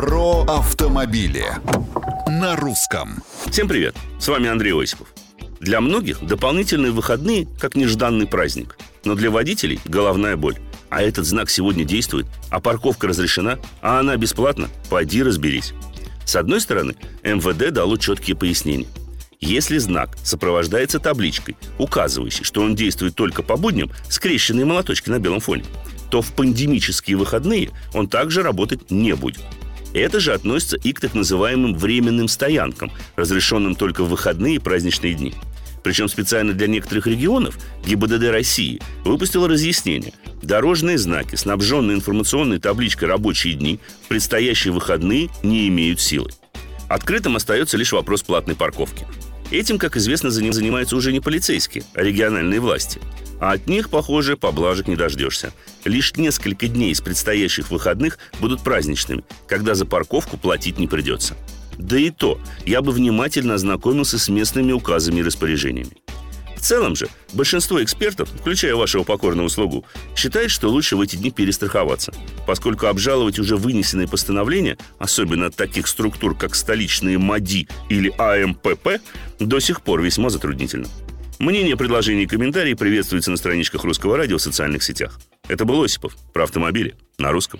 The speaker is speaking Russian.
Про автомобили на русском. Всем привет, с вами Андрей Осипов. Для многих дополнительные выходные как нежданный праздник, но для водителей головная боль. А этот знак сегодня действует, а парковка разрешена, а она бесплатна, пойди разберись. С одной стороны, МВД дало четкие пояснения. Если знак сопровождается табличкой, указывающей, что он действует только по будням, скрещенные молоточки на белом фоне, то в пандемические выходные он также работать не будет. Это же относится и к так называемым временным стоянкам, разрешенным только в выходные и праздничные дни. Причем специально для некоторых регионов ГИБДД России выпустила разъяснение. Дорожные знаки, снабженные информационной табличкой «Рабочие дни», в предстоящие выходные не имеют силы. Открытым остается лишь вопрос платной парковки. Этим, как известно, занимаются уже не полицейские, а региональные власти. А от них, похоже, поблажек не дождешься. Лишь несколько дней из предстоящих выходных будут праздничными, когда за парковку платить не придется. Да и то, я бы внимательно ознакомился с местными указами и распоряжениями. В целом же, большинство экспертов, включая вашего покорного слугу, считает, что лучше в эти дни перестраховаться, поскольку обжаловать уже вынесенные постановления, особенно от таких структур, как столичные МАДИ или АМПП, до сих пор весьма затруднительно. Мнения, предложения и комментарии приветствуются на страничках Русского радио в социальных сетях. Это был Осипов про автомобили на русском.